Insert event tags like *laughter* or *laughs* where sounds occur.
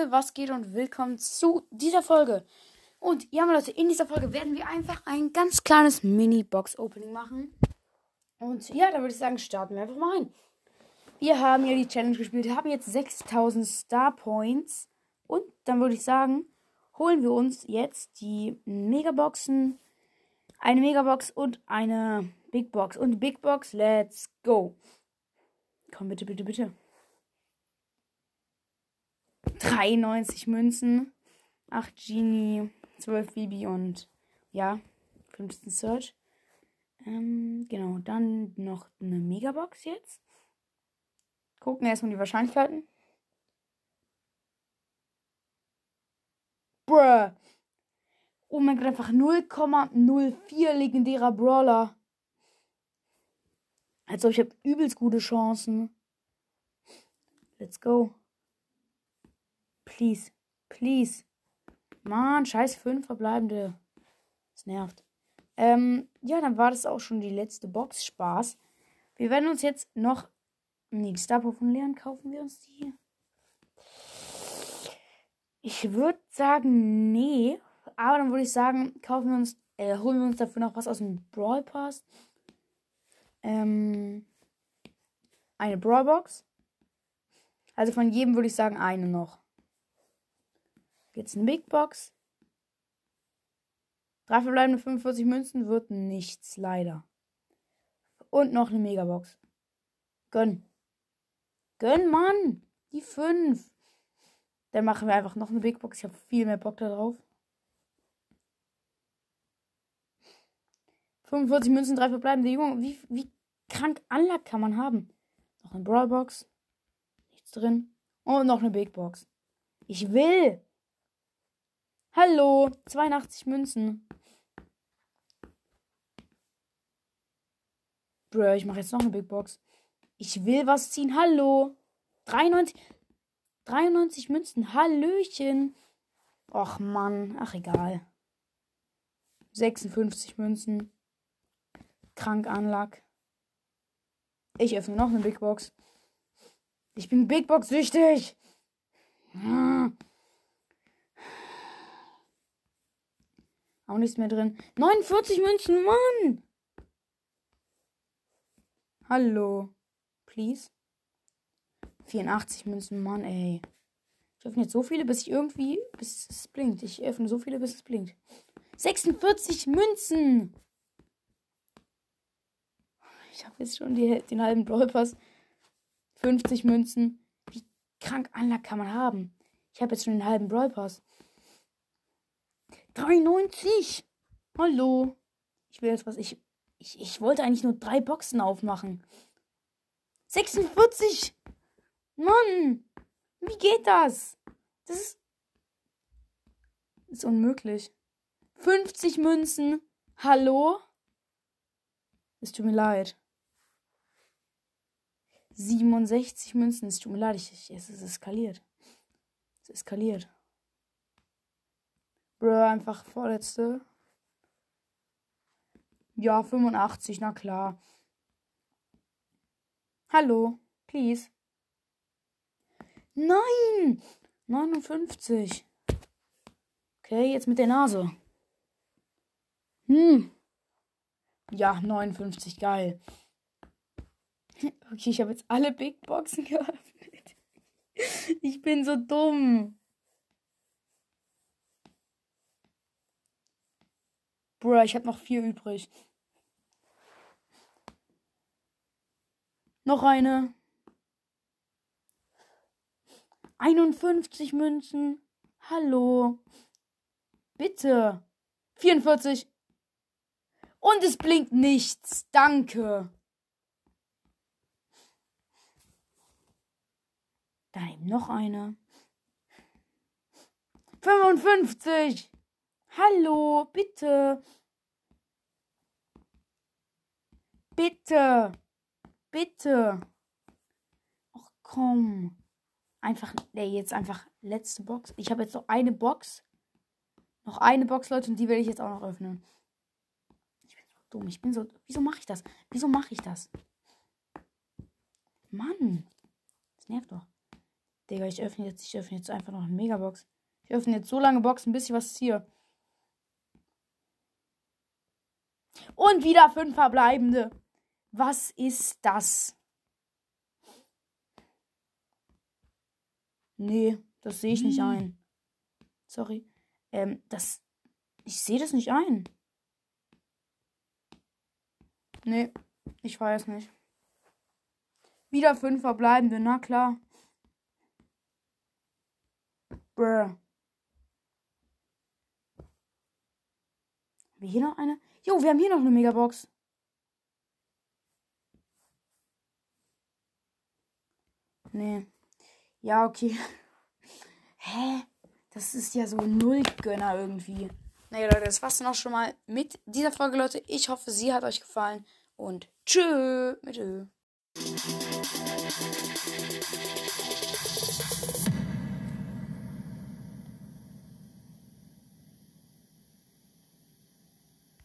Leute, was geht und willkommen zu dieser Folge. Und ja, Leute, in dieser Folge werden wir einfach ein ganz kleines Mini-Box-Opening machen. Und ja, da würde ich sagen, starten wir einfach mal rein. Wir haben ja die Challenge gespielt, haben jetzt 6000 Star Points. Und dann würde ich sagen, holen wir uns jetzt die Megaboxen, eine Megabox und eine Big Box. Und Big Box, let's go. Komm, bitte, bitte, bitte. 93 Münzen, 8 Genie, 12 Bibi und ja, 15 Search. Ähm, genau, dann noch eine Megabox jetzt. Gucken erstmal die Wahrscheinlichkeiten. Bruh. Oh mein Gott, einfach 0,04 legendärer Brawler. Also ich habe übelst gute Chancen. Let's go. Please. Please. Mann, scheiß fünf verbleibende. Das nervt. Ähm, ja, dann war das auch schon die letzte Box. Spaß. Wir werden uns jetzt noch. Nee, Star von Leon kaufen wir uns die. Ich würde sagen, nee. Aber dann würde ich sagen, kaufen wir uns, äh, holen wir uns dafür noch was aus dem Brawl Pass. Ähm, eine Brawl Box. Also von jedem würde ich sagen, eine noch. Jetzt eine Big Box. Drei verbleibende 45 Münzen wird nichts, leider. Und noch eine Megabox. Gönn. Gönn, Mann. Die 5. Dann machen wir einfach noch eine Big Box. Ich habe viel mehr Bock darauf. 45 Münzen, drei verbleibende Junge. Wie, wie krank Anlag kann man haben? Noch eine Brawl Box. Nichts drin. Und noch eine Big Box. Ich will. Hallo, 82 Münzen. Bro, ich mache jetzt noch eine Big Box. Ich will was ziehen. Hallo. 93, 93 Münzen. Hallöchen. Och Mann. Ach egal. 56 Münzen. Krank Anlag. Ich öffne noch eine Big Box. Ich bin Big Box süchtig. Hm. Auch nichts mehr drin. 49 Münzen, Mann! Hallo. Please. 84 Münzen, Mann, ey. Ich öffne jetzt so viele, bis ich irgendwie. bis es blinkt. Ich öffne so viele, bis es blinkt. 46 Münzen! Ich habe jetzt schon die, den halben Brawl Pass. 50 Münzen. Wie krank Anlag kann man haben? Ich habe jetzt schon den halben Brawl Pass. 93. Hallo. Ich will jetzt was. Ich, ich, ich wollte eigentlich nur drei Boxen aufmachen. 46. Mann. Wie geht das? Das ist, ist unmöglich. 50 Münzen. Hallo? Es tut mir leid. 67 Münzen. Es tut mir leid. Ich, ich, es ist eskaliert. Es eskaliert. Bro, einfach vorletzte. Ja, 85, na klar. Hallo, please. Nein! 59. Okay, jetzt mit der Nase. Hm. Ja, 59, geil. Okay, ich habe jetzt alle Big Boxen *laughs* geöffnet. Ich bin so dumm. Bruh, ich habe noch vier übrig. Noch eine. 51 Münzen. Hallo. Bitte. 44. Und es blinkt nichts. Danke. Da eben noch eine. 55. Hallo, bitte. Bitte. Bitte. Ach komm. Einfach, nee, jetzt einfach letzte Box. Ich habe jetzt noch eine Box. Noch eine Box, Leute, und die werde ich jetzt auch noch öffnen. Ich bin so dumm. Ich bin so. Wieso mache ich das? Wieso mache ich das? Mann. Das nervt doch. Digga, ich öffne jetzt, ich öffne jetzt einfach noch eine Megabox. Ich öffne jetzt so lange Boxen, bis ich was ziehe. Und wieder fünf verbleibende. Was ist das? Nee, das sehe ich nicht ein. Sorry. Ähm, das. Ich sehe das nicht ein. Nee, ich weiß nicht. Wieder fünf verbleibende, na klar. Brr. Haben wir hier noch eine? Jo, wir haben hier noch eine Megabox. Nee. Ja, okay. *laughs* Hä? Das ist ja so null Gönner irgendwie. Naja, Leute, das war's dann auch schon mal mit dieser Folge, Leute. Ich hoffe, sie hat euch gefallen. Und tschö mit Ö.